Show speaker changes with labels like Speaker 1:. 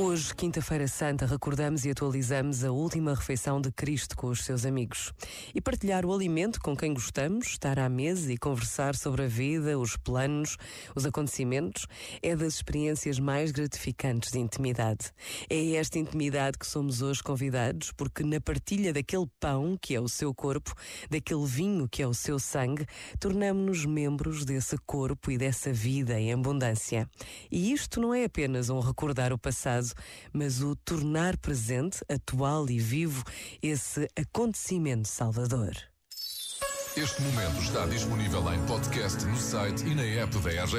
Speaker 1: Hoje, quinta-feira santa, recordamos e atualizamos a última refeição de Cristo com os seus amigos. E partilhar o alimento com quem gostamos, estar à mesa e conversar sobre a vida, os planos, os acontecimentos, é das experiências mais gratificantes de intimidade. É esta intimidade que somos hoje convidados, porque na partilha daquele pão, que é o seu corpo, daquele vinho, que é o seu sangue, tornamos-nos membros desse corpo e dessa vida em abundância. E isto não é apenas um recordar o passado, mas o tornar presente, atual e vivo, esse acontecimento salvador.
Speaker 2: Este momento está disponível em podcast no site e na app da RGF.